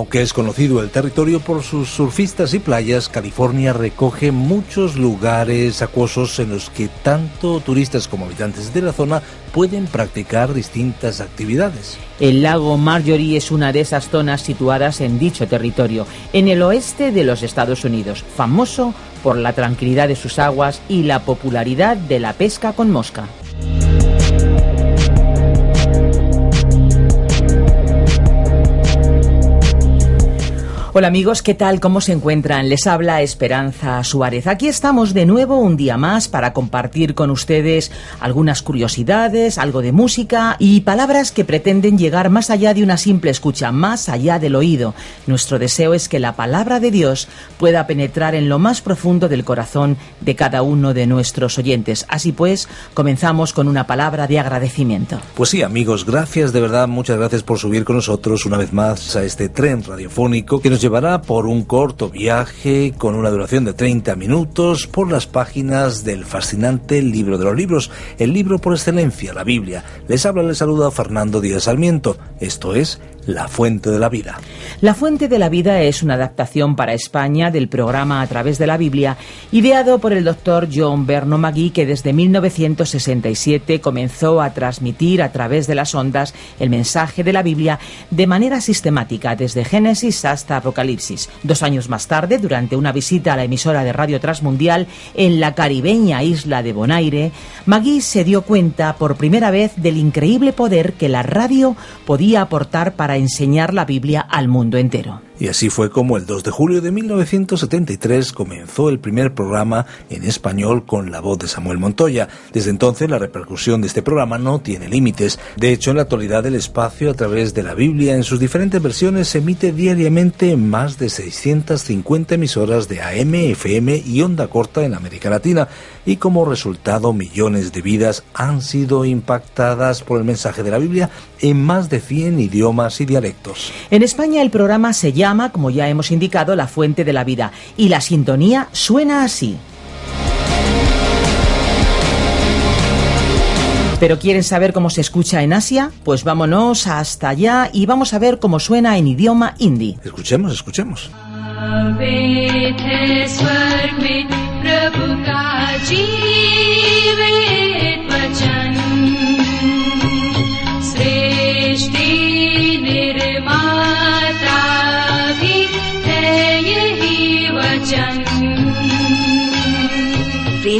Aunque es conocido el territorio por sus surfistas y playas, California recoge muchos lugares acuosos en los que tanto turistas como habitantes de la zona pueden practicar distintas actividades. El lago Marjorie es una de esas zonas situadas en dicho territorio, en el oeste de los Estados Unidos, famoso por la tranquilidad de sus aguas y la popularidad de la pesca con mosca. Hola amigos, ¿qué tal? ¿Cómo se encuentran? Les habla Esperanza Suárez. Aquí estamos de nuevo un día más para compartir con ustedes algunas curiosidades, algo de música y palabras que pretenden llegar más allá de una simple escucha, más allá del oído. Nuestro deseo es que la palabra de Dios pueda penetrar en lo más profundo del corazón de cada uno de nuestros oyentes. Así pues, comenzamos con una palabra de agradecimiento. Pues sí, amigos, gracias de verdad, muchas gracias por subir con nosotros una vez más a este tren radiofónico que nos llevará por un corto viaje con una duración de 30 minutos por las páginas del fascinante libro de los libros, el libro por excelencia, la Biblia. Les habla, les saluda Fernando Díaz Sarmiento. Esto es La Fuente de la Vida. La Fuente de la Vida es una adaptación para España del programa A través de la Biblia, ideado por el doctor John Berno Magui, que desde 1967 comenzó a transmitir a través de las ondas el mensaje de la Biblia de manera sistemática, desde Génesis hasta Apocalipsis. Dos años más tarde, durante una visita a la emisora de Radio Transmundial en la caribeña isla de Bonaire, Magui se dio cuenta por primera vez del increíble poder que la radio podía aportar para enseñar la Biblia al mundo entero. Y así fue como el 2 de julio de 1973 comenzó el primer programa en español con la voz de Samuel Montoya. Desde entonces la repercusión de este programa no tiene límites. De hecho, en la actualidad el espacio a través de la Biblia en sus diferentes versiones se emite diariamente en más de 650 emisoras de AM, FM y onda corta en América Latina. Y como resultado millones de vidas han sido impactadas por el mensaje de la Biblia en más de 100 idiomas y dialectos. En España el programa se llama como ya hemos indicado, la fuente de la vida. Y la sintonía suena así. ¿Pero quieren saber cómo se escucha en Asia? Pues vámonos hasta allá y vamos a ver cómo suena en idioma hindi. Escuchemos, escuchemos.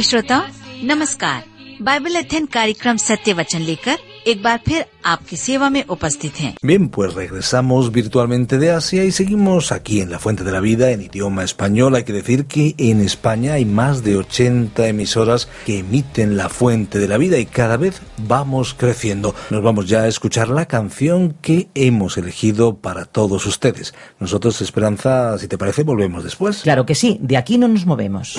प्रिय श्रोता नमस्कार बाइबल अध्ययन कार्यक्रम सत्य वचन लेकर एक बार फिर आपकी सेवा में उपस्थित हैं। Bien, pues regresamos virtualmente de Asia y seguimos aquí en La Fuente de la Vida en idioma español. Hay que decir que en España hay más de 80 emisoras que emiten La Fuente de la Vida y cada vez vamos creciendo. Nos vamos ya a escuchar la canción que hemos elegido para todos ustedes. Nosotros, Esperanza, si te parece, volvemos después. Claro que sí, de aquí no nos movemos.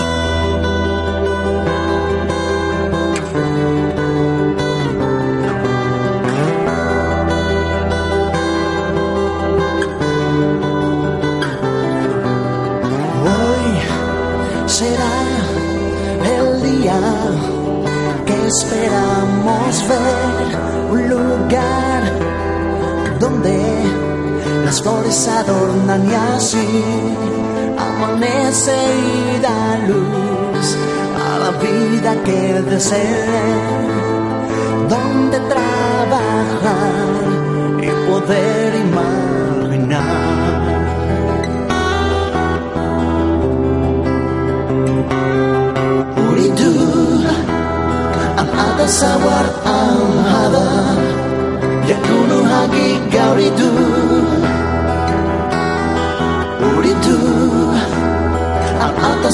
Amanece y da luz a la vida que deseé, donde trabajar y poder imaginar. Uridu Ang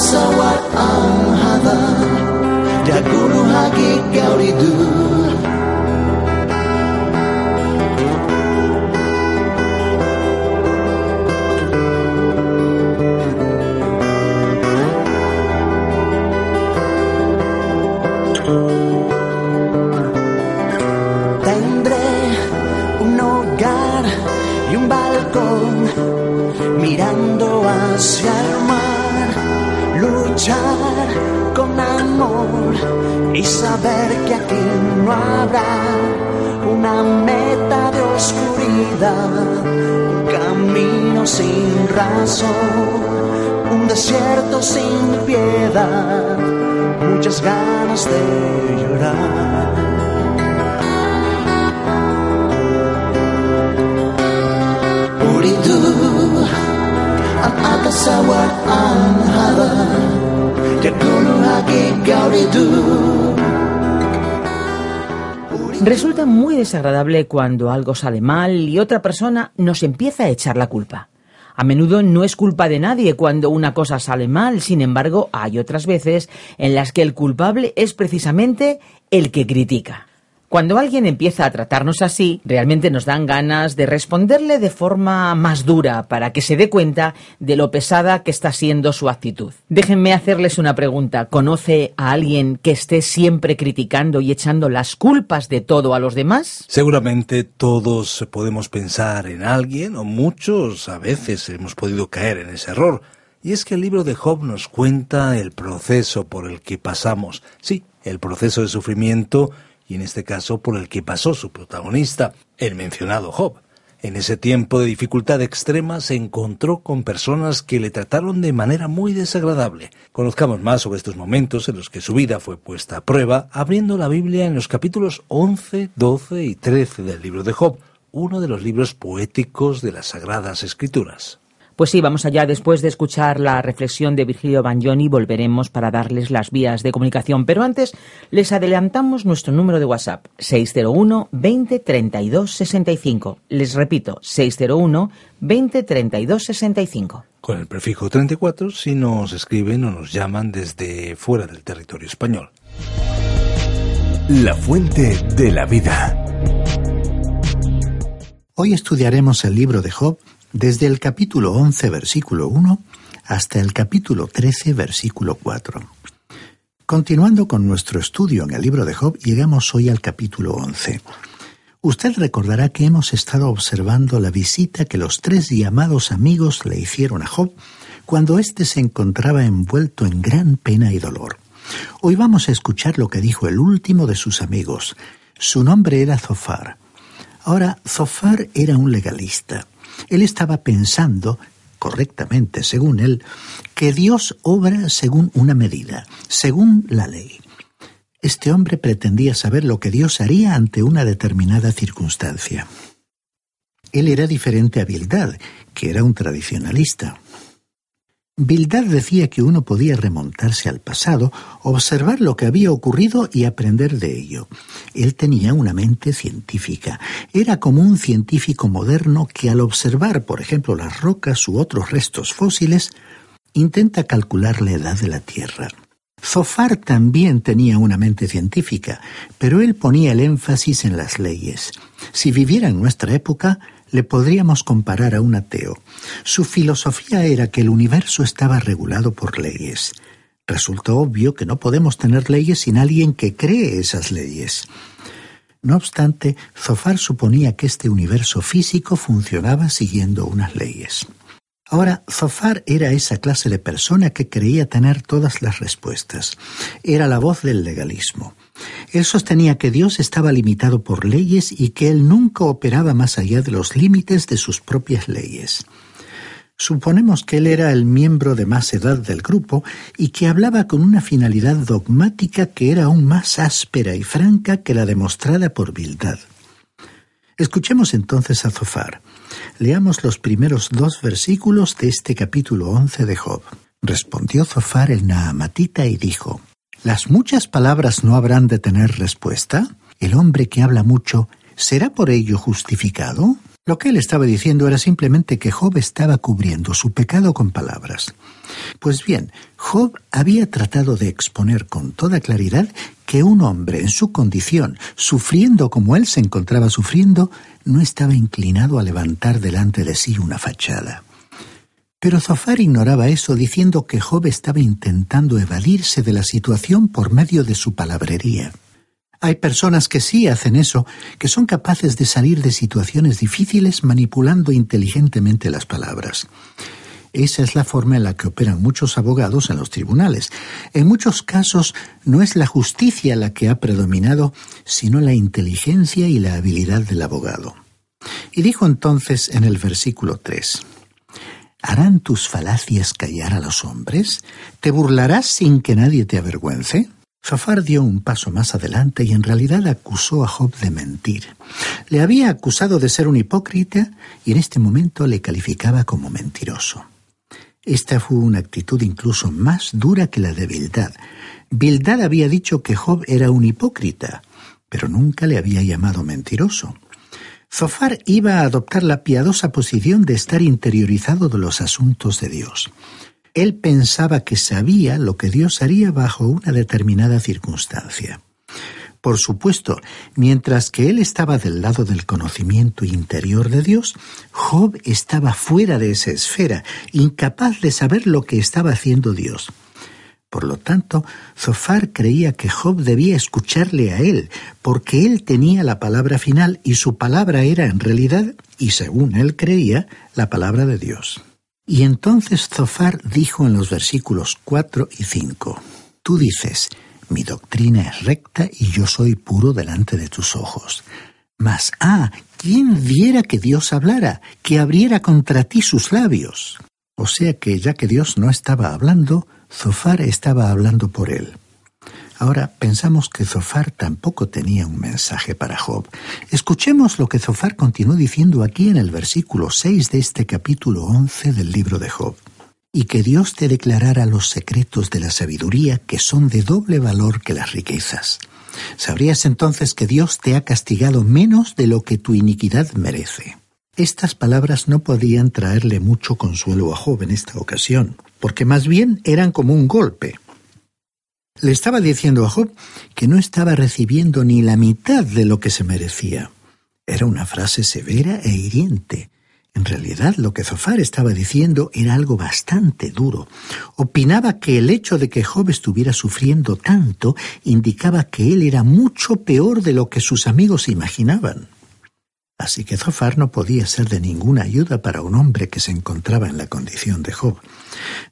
pesawat al-hadar Dan haki kau riduk luchar con amor y saber que aquí no habrá una meta de oscuridad, un camino sin razón, un desierto sin piedad, muchas ganas de llorar. Uridu ang atas sawat ang Resulta muy desagradable cuando algo sale mal y otra persona nos empieza a echar la culpa. A menudo no es culpa de nadie cuando una cosa sale mal, sin embargo, hay otras veces en las que el culpable es precisamente el que critica. Cuando alguien empieza a tratarnos así, realmente nos dan ganas de responderle de forma más dura para que se dé cuenta de lo pesada que está siendo su actitud. Déjenme hacerles una pregunta. ¿Conoce a alguien que esté siempre criticando y echando las culpas de todo a los demás? Seguramente todos podemos pensar en alguien, o muchos a veces hemos podido caer en ese error. Y es que el libro de Job nos cuenta el proceso por el que pasamos. Sí, el proceso de sufrimiento y en este caso por el que pasó su protagonista, el mencionado Job. En ese tiempo de dificultad extrema se encontró con personas que le trataron de manera muy desagradable. Conozcamos más sobre estos momentos en los que su vida fue puesta a prueba abriendo la Biblia en los capítulos 11, 12 y 13 del libro de Job, uno de los libros poéticos de las Sagradas Escrituras. Pues sí, vamos allá. Después de escuchar la reflexión de Virgilio Bagnoni, volveremos para darles las vías de comunicación. Pero antes, les adelantamos nuestro número de WhatsApp, 601 20 32 65. Les repito, 601 20 32 65. Con el prefijo 34 si nos escriben o nos llaman desde fuera del territorio español. La fuente de la vida. Hoy estudiaremos el libro de Job desde el capítulo 11, versículo 1, hasta el capítulo 13, versículo 4. Continuando con nuestro estudio en el libro de Job, llegamos hoy al capítulo 11. Usted recordará que hemos estado observando la visita que los tres llamados amigos le hicieron a Job cuando éste se encontraba envuelto en gran pena y dolor. Hoy vamos a escuchar lo que dijo el último de sus amigos. Su nombre era Zofar. Ahora, Zofar era un legalista. Él estaba pensando, correctamente según él, que Dios obra según una medida, según la ley. Este hombre pretendía saber lo que Dios haría ante una determinada circunstancia. Él era diferente a Bildad, que era un tradicionalista. Bildad decía que uno podía remontarse al pasado, observar lo que había ocurrido y aprender de ello. Él tenía una mente científica. Era como un científico moderno que al observar, por ejemplo, las rocas u otros restos fósiles, intenta calcular la edad de la Tierra. Zofar también tenía una mente científica, pero él ponía el énfasis en las leyes. Si viviera en nuestra época, le podríamos comparar a un ateo. Su filosofía era que el universo estaba regulado por leyes. Resultó obvio que no podemos tener leyes sin alguien que cree esas leyes. No obstante, Zofar suponía que este universo físico funcionaba siguiendo unas leyes. Ahora, Zofar era esa clase de persona que creía tener todas las respuestas. Era la voz del legalismo. Él sostenía que Dios estaba limitado por leyes y que él nunca operaba más allá de los límites de sus propias leyes. Suponemos que él era el miembro de más edad del grupo y que hablaba con una finalidad dogmática que era aún más áspera y franca que la demostrada por Bildad. Escuchemos entonces a Zofar. Leamos los primeros dos versículos de este capítulo once de Job. Respondió Zofar el Naamatita y dijo, ¿Las muchas palabras no habrán de tener respuesta? ¿El hombre que habla mucho será por ello justificado? Lo que él estaba diciendo era simplemente que Job estaba cubriendo su pecado con palabras. Pues bien, Job había tratado de exponer con toda claridad que un hombre en su condición, sufriendo como él se encontraba sufriendo, no estaba inclinado a levantar delante de sí una fachada. Pero Zofar ignoraba eso diciendo que Job estaba intentando evadirse de la situación por medio de su palabrería. Hay personas que sí hacen eso, que son capaces de salir de situaciones difíciles manipulando inteligentemente las palabras. Esa es la forma en la que operan muchos abogados en los tribunales. En muchos casos no es la justicia la que ha predominado, sino la inteligencia y la habilidad del abogado. Y dijo entonces en el versículo 3, ¿Harán tus falacias callar a los hombres? ¿Te burlarás sin que nadie te avergüence? Zafar dio un paso más adelante y en realidad acusó a Job de mentir. Le había acusado de ser un hipócrita y en este momento le calificaba como mentiroso. Esta fue una actitud incluso más dura que la de Bildad. Bildad había dicho que Job era un hipócrita, pero nunca le había llamado mentiroso. Zofar iba a adoptar la piadosa posición de estar interiorizado de los asuntos de Dios. Él pensaba que sabía lo que Dios haría bajo una determinada circunstancia. Por supuesto, mientras que él estaba del lado del conocimiento interior de Dios, Job estaba fuera de esa esfera, incapaz de saber lo que estaba haciendo Dios. Por lo tanto, Zofar creía que Job debía escucharle a él, porque él tenía la palabra final y su palabra era en realidad, y según él creía, la palabra de Dios. Y entonces Zofar dijo en los versículos 4 y 5, Tú dices, mi doctrina es recta y yo soy puro delante de tus ojos. Mas, ah, ¿quién viera que Dios hablara, que abriera contra ti sus labios? O sea que ya que Dios no estaba hablando, Zofar estaba hablando por él. Ahora pensamos que Zofar tampoco tenía un mensaje para Job. Escuchemos lo que Zofar continuó diciendo aquí en el versículo 6 de este capítulo 11 del libro de Job. Y que Dios te declarara los secretos de la sabiduría que son de doble valor que las riquezas. Sabrías entonces que Dios te ha castigado menos de lo que tu iniquidad merece. Estas palabras no podían traerle mucho consuelo a Job en esta ocasión, porque más bien eran como un golpe. Le estaba diciendo a Job que no estaba recibiendo ni la mitad de lo que se merecía. Era una frase severa e hiriente. En realidad lo que Zofar estaba diciendo era algo bastante duro. Opinaba que el hecho de que Job estuviera sufriendo tanto indicaba que él era mucho peor de lo que sus amigos imaginaban. Así que Zofar no podía ser de ninguna ayuda para un hombre que se encontraba en la condición de Job.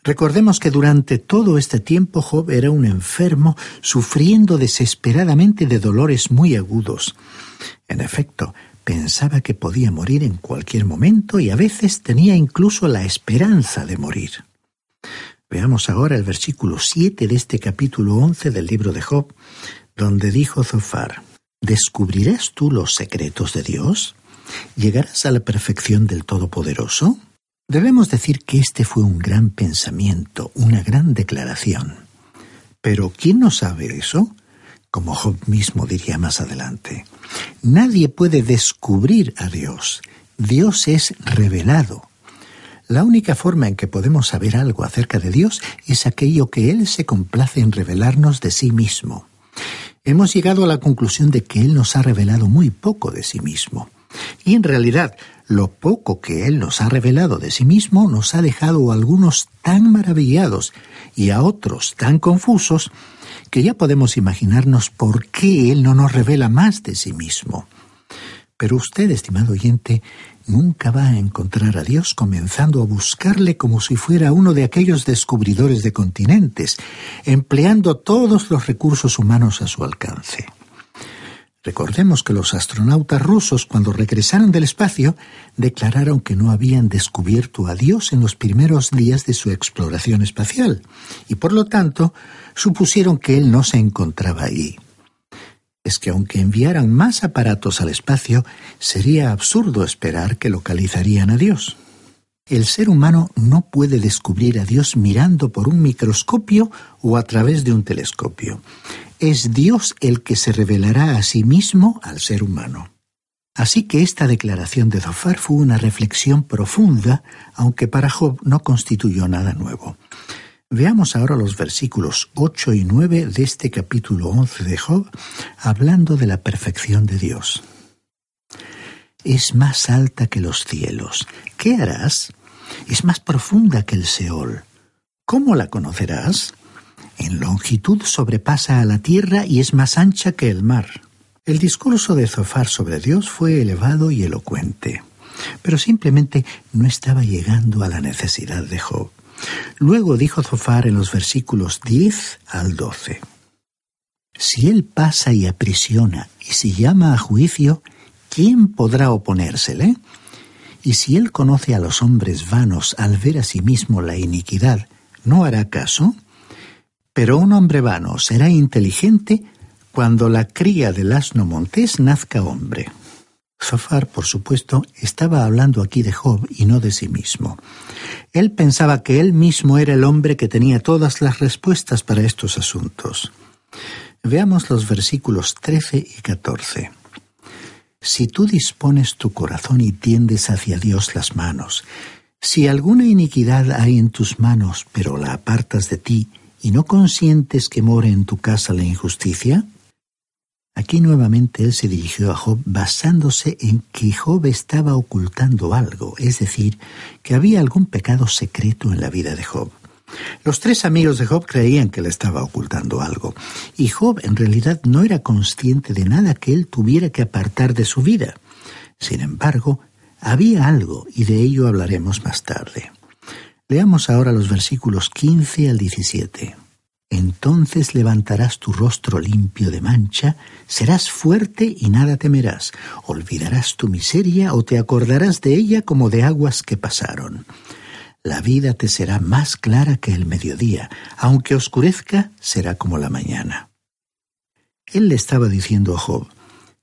Recordemos que durante todo este tiempo Job era un enfermo sufriendo desesperadamente de dolores muy agudos. En efecto, pensaba que podía morir en cualquier momento y a veces tenía incluso la esperanza de morir. Veamos ahora el versículo 7 de este capítulo 11 del libro de Job, donde dijo Zofar, ¿Descubrirás tú los secretos de Dios? ¿Llegarás a la perfección del Todopoderoso? Debemos decir que este fue un gran pensamiento, una gran declaración. Pero ¿quién no sabe eso? Como Job mismo diría más adelante. Nadie puede descubrir a Dios. Dios es revelado. La única forma en que podemos saber algo acerca de Dios es aquello que Él se complace en revelarnos de sí mismo hemos llegado a la conclusión de que Él nos ha revelado muy poco de sí mismo. Y en realidad, lo poco que Él nos ha revelado de sí mismo nos ha dejado a algunos tan maravillados y a otros tan confusos que ya podemos imaginarnos por qué Él no nos revela más de sí mismo. Pero usted, estimado oyente, nunca va a encontrar a Dios comenzando a buscarle como si fuera uno de aquellos descubridores de continentes, empleando todos los recursos humanos a su alcance. Recordemos que los astronautas rusos, cuando regresaron del espacio, declararon que no habían descubierto a Dios en los primeros días de su exploración espacial, y por lo tanto supusieron que Él no se encontraba allí es que aunque enviaran más aparatos al espacio, sería absurdo esperar que localizarían a Dios. El ser humano no puede descubrir a Dios mirando por un microscopio o a través de un telescopio. Es Dios el que se revelará a sí mismo al ser humano. Así que esta declaración de Zofar fue una reflexión profunda, aunque para Job no constituyó nada nuevo. Veamos ahora los versículos 8 y 9 de este capítulo 11 de Job, hablando de la perfección de Dios. Es más alta que los cielos. ¿Qué harás? es más profunda que el Seol. ¿Cómo la conocerás? En longitud sobrepasa a la tierra y es más ancha que el mar. El discurso de Zofar sobre Dios fue elevado y elocuente, pero simplemente no estaba llegando a la necesidad de Job. Luego dijo Zofar en los versículos 10 al 12. Si él pasa y aprisiona y si llama a juicio, ¿quién podrá oponérsele? Y si él conoce a los hombres vanos al ver a sí mismo la iniquidad, ¿no hará caso? Pero un hombre vano será inteligente cuando la cría del asno montés nazca hombre. Zafar, por supuesto, estaba hablando aquí de Job y no de sí mismo. Él pensaba que él mismo era el hombre que tenía todas las respuestas para estos asuntos. Veamos los versículos 13 y 14. Si tú dispones tu corazón y tiendes hacia Dios las manos, si alguna iniquidad hay en tus manos, pero la apartas de ti, y no consientes que more en tu casa la injusticia, Aquí nuevamente él se dirigió a Job basándose en que Job estaba ocultando algo, es decir, que había algún pecado secreto en la vida de Job. Los tres amigos de Job creían que le estaba ocultando algo, y Job en realidad no era consciente de nada que él tuviera que apartar de su vida. Sin embargo, había algo, y de ello hablaremos más tarde. Leamos ahora los versículos 15 al 17. Entonces levantarás tu rostro limpio de mancha, serás fuerte y nada temerás, olvidarás tu miseria o te acordarás de ella como de aguas que pasaron. La vida te será más clara que el mediodía, aunque oscurezca, será como la mañana. Él le estaba diciendo a Job,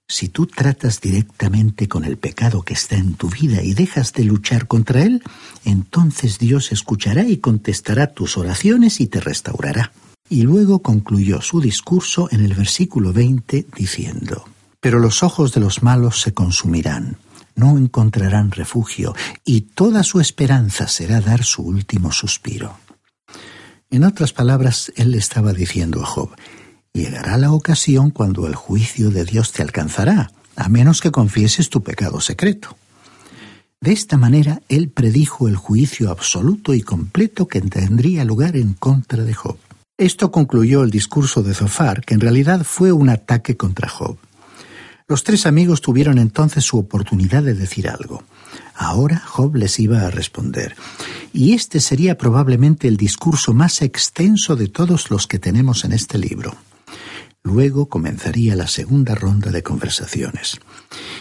si tú tratas directamente con el pecado que está en tu vida y dejas de luchar contra él, entonces Dios escuchará y contestará tus oraciones y te restaurará. Y luego concluyó su discurso en el versículo 20 diciendo, Pero los ojos de los malos se consumirán, no encontrarán refugio, y toda su esperanza será dar su último suspiro. En otras palabras, él estaba diciendo a Job, llegará la ocasión cuando el juicio de Dios te alcanzará, a menos que confieses tu pecado secreto. De esta manera, él predijo el juicio absoluto y completo que tendría lugar en contra de Job. Esto concluyó el discurso de Zofar, que en realidad fue un ataque contra Job. Los tres amigos tuvieron entonces su oportunidad de decir algo. Ahora Job les iba a responder. Y este sería probablemente el discurso más extenso de todos los que tenemos en este libro. Luego comenzaría la segunda ronda de conversaciones.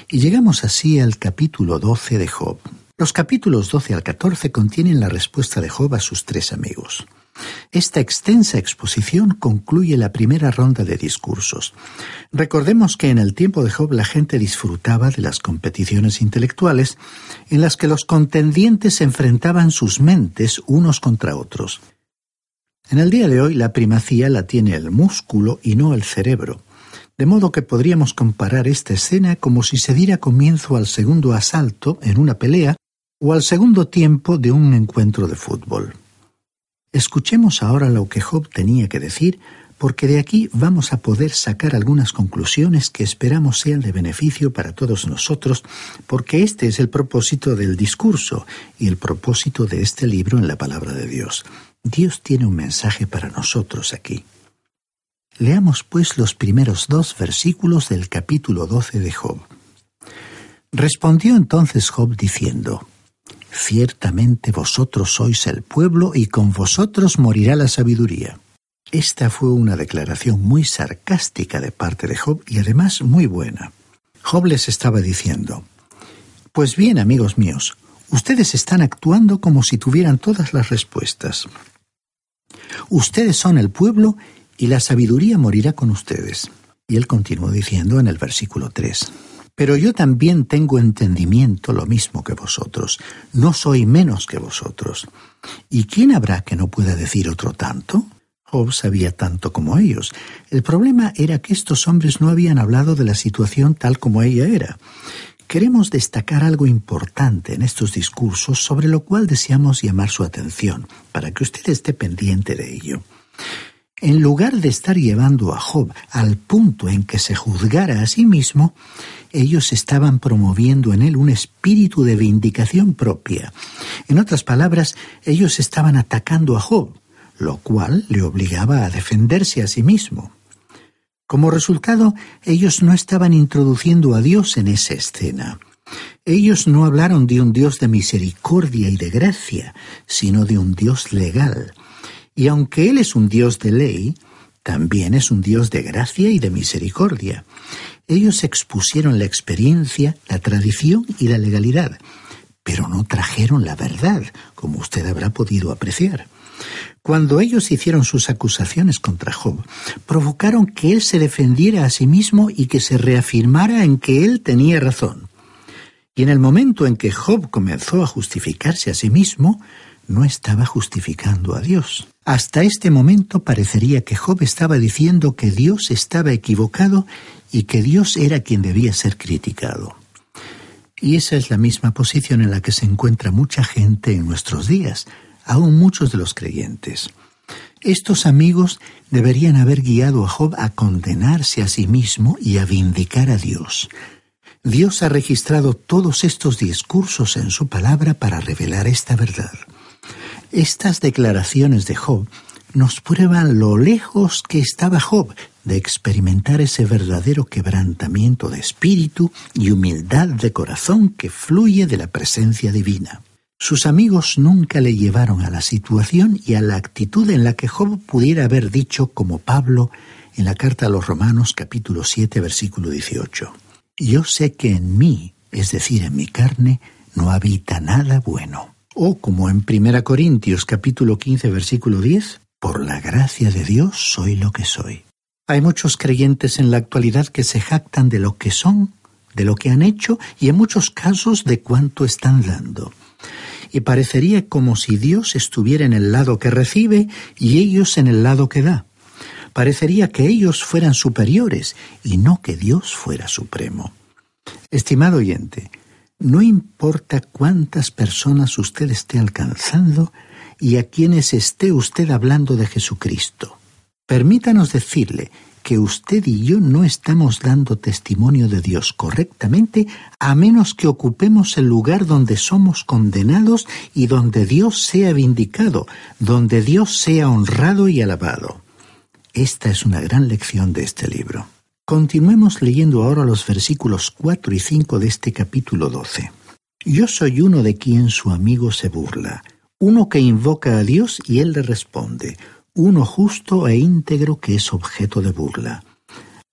Y llegamos así al capítulo 12 de Job. Los capítulos 12 al 14 contienen la respuesta de Job a sus tres amigos. Esta extensa exposición concluye la primera ronda de discursos. Recordemos que en el tiempo de Job la gente disfrutaba de las competiciones intelectuales en las que los contendientes enfrentaban sus mentes unos contra otros. En el día de hoy la primacía la tiene el músculo y no el cerebro, de modo que podríamos comparar esta escena como si se diera comienzo al segundo asalto en una pelea o al segundo tiempo de un encuentro de fútbol. Escuchemos ahora lo que Job tenía que decir, porque de aquí vamos a poder sacar algunas conclusiones que esperamos sean de beneficio para todos nosotros, porque este es el propósito del discurso y el propósito de este libro en la palabra de Dios. Dios tiene un mensaje para nosotros aquí. Leamos pues los primeros dos versículos del capítulo 12 de Job. Respondió entonces Job diciendo, Ciertamente vosotros sois el pueblo y con vosotros morirá la sabiduría. Esta fue una declaración muy sarcástica de parte de Job y además muy buena. Job les estaba diciendo, Pues bien, amigos míos, ustedes están actuando como si tuvieran todas las respuestas. Ustedes son el pueblo y la sabiduría morirá con ustedes. Y él continuó diciendo en el versículo 3. Pero yo también tengo entendimiento lo mismo que vosotros, no soy menos que vosotros. ¿Y quién habrá que no pueda decir otro tanto? Job sabía tanto como ellos. El problema era que estos hombres no habían hablado de la situación tal como ella era. Queremos destacar algo importante en estos discursos sobre lo cual deseamos llamar su atención, para que usted esté pendiente de ello. en lugar de estar llevando a Job al punto en que se juzgara a sí mismo, ellos estaban promoviendo en él un espíritu de vindicación propia. En otras palabras, ellos estaban atacando a Job, lo cual le obligaba a defenderse a sí mismo. Como resultado, ellos no estaban introduciendo a Dios en esa escena. Ellos no hablaron de un Dios de misericordia y de gracia, sino de un Dios legal. Y aunque Él es un Dios de ley, también es un Dios de gracia y de misericordia. Ellos expusieron la experiencia, la tradición y la legalidad, pero no trajeron la verdad, como usted habrá podido apreciar. Cuando ellos hicieron sus acusaciones contra Job, provocaron que él se defendiera a sí mismo y que se reafirmara en que él tenía razón. Y en el momento en que Job comenzó a justificarse a sí mismo, no estaba justificando a Dios. Hasta este momento parecería que Job estaba diciendo que Dios estaba equivocado y que Dios era quien debía ser criticado. Y esa es la misma posición en la que se encuentra mucha gente en nuestros días, aún muchos de los creyentes. Estos amigos deberían haber guiado a Job a condenarse a sí mismo y a vindicar a Dios. Dios ha registrado todos estos discursos en su palabra para revelar esta verdad. Estas declaraciones de Job nos prueban lo lejos que estaba Job de experimentar ese verdadero quebrantamiento de espíritu y humildad de corazón que fluye de la presencia divina. Sus amigos nunca le llevaron a la situación y a la actitud en la que Job pudiera haber dicho como Pablo en la carta a los Romanos capítulo 7 versículo 18. Yo sé que en mí, es decir, en mi carne, no habita nada bueno. O como en 1 Corintios capítulo 15 versículo 10, por la gracia de Dios soy lo que soy. Hay muchos creyentes en la actualidad que se jactan de lo que son, de lo que han hecho y en muchos casos de cuánto están dando. Y parecería como si Dios estuviera en el lado que recibe y ellos en el lado que da. Parecería que ellos fueran superiores y no que Dios fuera supremo. Estimado oyente, no importa cuántas personas usted esté alcanzando y a quienes esté usted hablando de Jesucristo. Permítanos decirle que usted y yo no estamos dando testimonio de Dios correctamente a menos que ocupemos el lugar donde somos condenados y donde Dios sea vindicado, donde Dios sea honrado y alabado. Esta es una gran lección de este libro. Continuemos leyendo ahora los versículos 4 y 5 de este capítulo 12. Yo soy uno de quien su amigo se burla, uno que invoca a Dios y él le responde, uno justo e íntegro que es objeto de burla.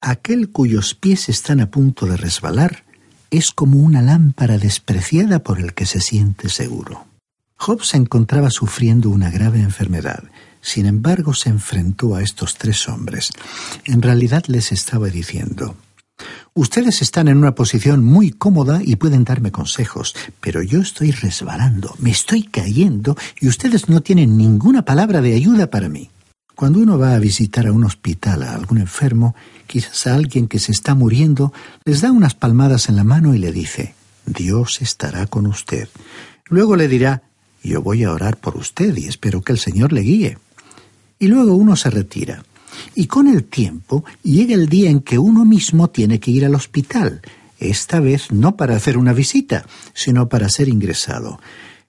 Aquel cuyos pies están a punto de resbalar es como una lámpara despreciada por el que se siente seguro. Job se encontraba sufriendo una grave enfermedad sin embargo, se enfrentó a estos tres hombres. En realidad les estaba diciendo, Ustedes están en una posición muy cómoda y pueden darme consejos, pero yo estoy resbalando, me estoy cayendo y ustedes no tienen ninguna palabra de ayuda para mí. Cuando uno va a visitar a un hospital a algún enfermo, quizás a alguien que se está muriendo, les da unas palmadas en la mano y le dice, Dios estará con usted. Luego le dirá, yo voy a orar por usted y espero que el Señor le guíe y luego uno se retira. Y con el tiempo llega el día en que uno mismo tiene que ir al hospital, esta vez no para hacer una visita, sino para ser ingresado.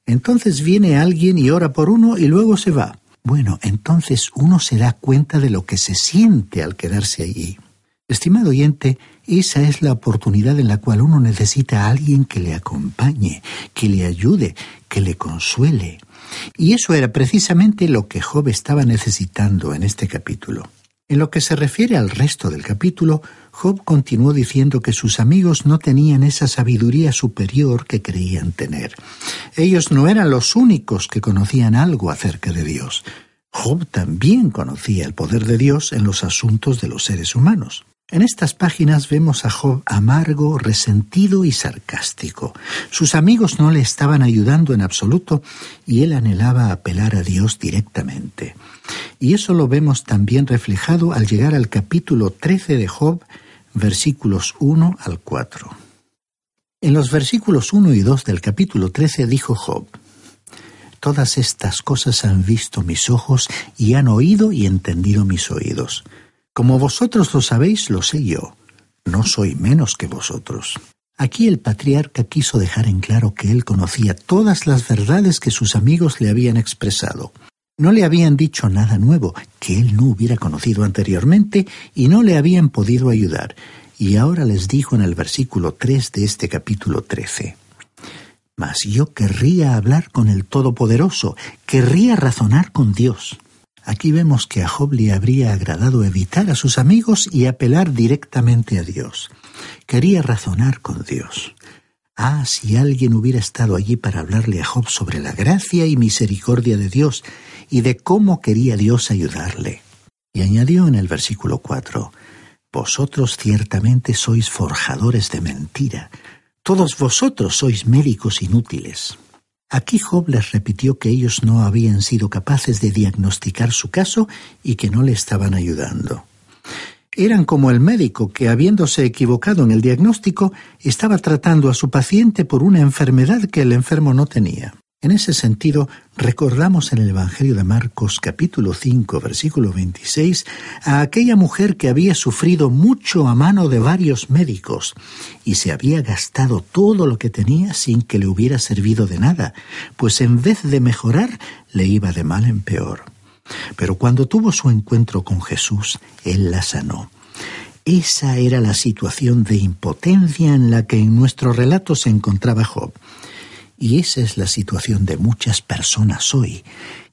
Entonces viene alguien y ora por uno y luego se va. Bueno, entonces uno se da cuenta de lo que se siente al quedarse allí. Estimado oyente, esa es la oportunidad en la cual uno necesita a alguien que le acompañe, que le ayude, que le consuele. Y eso era precisamente lo que Job estaba necesitando en este capítulo. En lo que se refiere al resto del capítulo, Job continuó diciendo que sus amigos no tenían esa sabiduría superior que creían tener. Ellos no eran los únicos que conocían algo acerca de Dios. Job también conocía el poder de Dios en los asuntos de los seres humanos. En estas páginas vemos a Job amargo, resentido y sarcástico. Sus amigos no le estaban ayudando en absoluto y él anhelaba apelar a Dios directamente. Y eso lo vemos también reflejado al llegar al capítulo 13 de Job, versículos 1 al 4. En los versículos 1 y 2 del capítulo 13 dijo Job, todas estas cosas han visto mis ojos y han oído y entendido mis oídos. Como vosotros lo sabéis, lo sé yo. No soy menos que vosotros. Aquí el patriarca quiso dejar en claro que él conocía todas las verdades que sus amigos le habían expresado. No le habían dicho nada nuevo que él no hubiera conocido anteriormente y no le habían podido ayudar. Y ahora les dijo en el versículo 3 de este capítulo 13. Mas yo querría hablar con el Todopoderoso, querría razonar con Dios. Aquí vemos que a Job le habría agradado evitar a sus amigos y apelar directamente a Dios. Quería razonar con Dios. Ah, si alguien hubiera estado allí para hablarle a Job sobre la gracia y misericordia de Dios y de cómo quería Dios ayudarle. Y añadió en el versículo 4, Vosotros ciertamente sois forjadores de mentira, todos vosotros sois médicos inútiles. Aquí Job les repitió que ellos no habían sido capaces de diagnosticar su caso y que no le estaban ayudando. Eran como el médico que, habiéndose equivocado en el diagnóstico, estaba tratando a su paciente por una enfermedad que el enfermo no tenía. En ese sentido, recordamos en el Evangelio de Marcos capítulo 5 versículo 26 a aquella mujer que había sufrido mucho a mano de varios médicos y se había gastado todo lo que tenía sin que le hubiera servido de nada, pues en vez de mejorar le iba de mal en peor. Pero cuando tuvo su encuentro con Jesús, Él la sanó. Esa era la situación de impotencia en la que en nuestro relato se encontraba Job. Y esa es la situación de muchas personas hoy,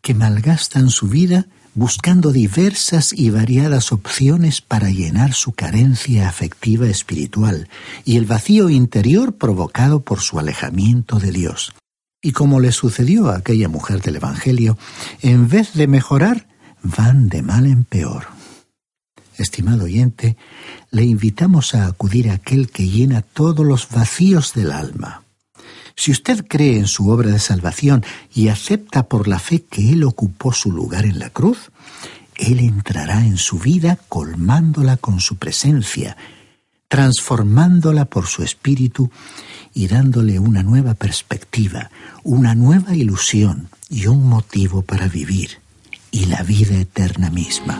que malgastan su vida buscando diversas y variadas opciones para llenar su carencia afectiva espiritual y el vacío interior provocado por su alejamiento de Dios. Y como le sucedió a aquella mujer del Evangelio, en vez de mejorar, van de mal en peor. Estimado oyente, le invitamos a acudir a aquel que llena todos los vacíos del alma. Si usted cree en su obra de salvación y acepta por la fe que Él ocupó su lugar en la cruz, Él entrará en su vida colmándola con su presencia, transformándola por su espíritu y dándole una nueva perspectiva, una nueva ilusión y un motivo para vivir, y la vida eterna misma.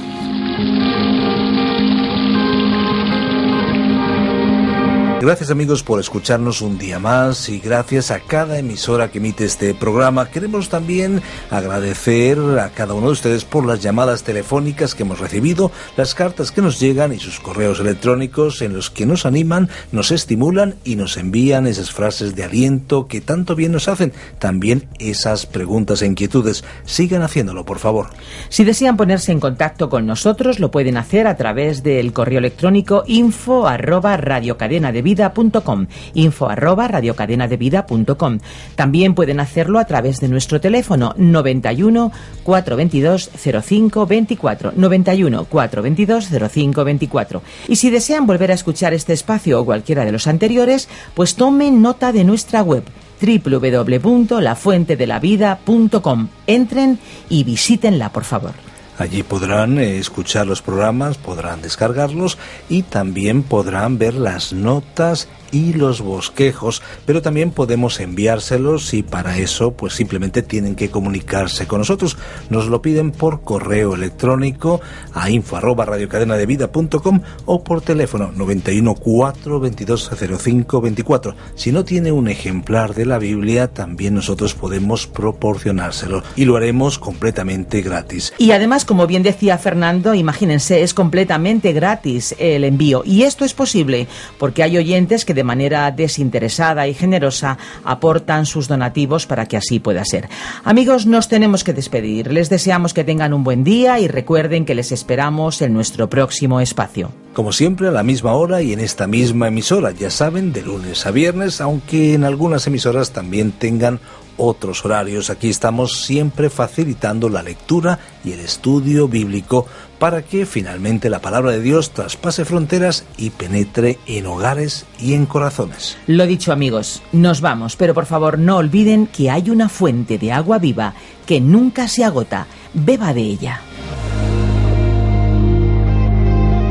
Gracias amigos por escucharnos un día más y gracias a cada emisora que emite este programa. Queremos también agradecer a cada uno de ustedes por las llamadas telefónicas que hemos recibido, las cartas que nos llegan y sus correos electrónicos en los que nos animan, nos estimulan y nos envían esas frases de aliento que tanto bien nos hacen. También esas preguntas e inquietudes. Sigan haciéndolo, por favor. Si desean ponerse en contacto con nosotros, lo pueden hacer a través del correo electrónico info arroba radiocadena de radiocadena info arroba radiocadenadevida.com. También pueden hacerlo a través de nuestro teléfono 91 422 05 24 91 422 05 24. Y si desean volver a escuchar este espacio o cualquiera de los anteriores, pues tomen nota de nuestra web www.lafuentedelavida.com. Entren y visítenla, por favor. Allí podrán eh, escuchar los programas, podrán descargarlos y también podrán ver las notas y los bosquejos, pero también podemos enviárselos y para eso pues simplemente tienen que comunicarse con nosotros. Nos lo piden por correo electrónico a info arroba radiocadenadevida.com o por teléfono 91 4 22 05 24. Si no tiene un ejemplar de la Biblia, también nosotros podemos proporcionárselo y lo haremos completamente gratis. Y además, como bien decía Fernando, imagínense, es completamente gratis el envío y esto es posible porque hay oyentes que de manera desinteresada y generosa aportan sus donativos para que así pueda ser. Amigos, nos tenemos que despedir. Les deseamos que tengan un buen día y recuerden que les esperamos en nuestro próximo espacio. Como siempre, a la misma hora y en esta misma emisora, ya saben, de lunes a viernes, aunque en algunas emisoras también tengan otros horarios. Aquí estamos siempre facilitando la lectura y el estudio bíblico para que finalmente la palabra de Dios traspase fronteras y penetre en hogares y en corazones. Lo dicho amigos, nos vamos, pero por favor no olviden que hay una fuente de agua viva que nunca se agota. Beba de ella.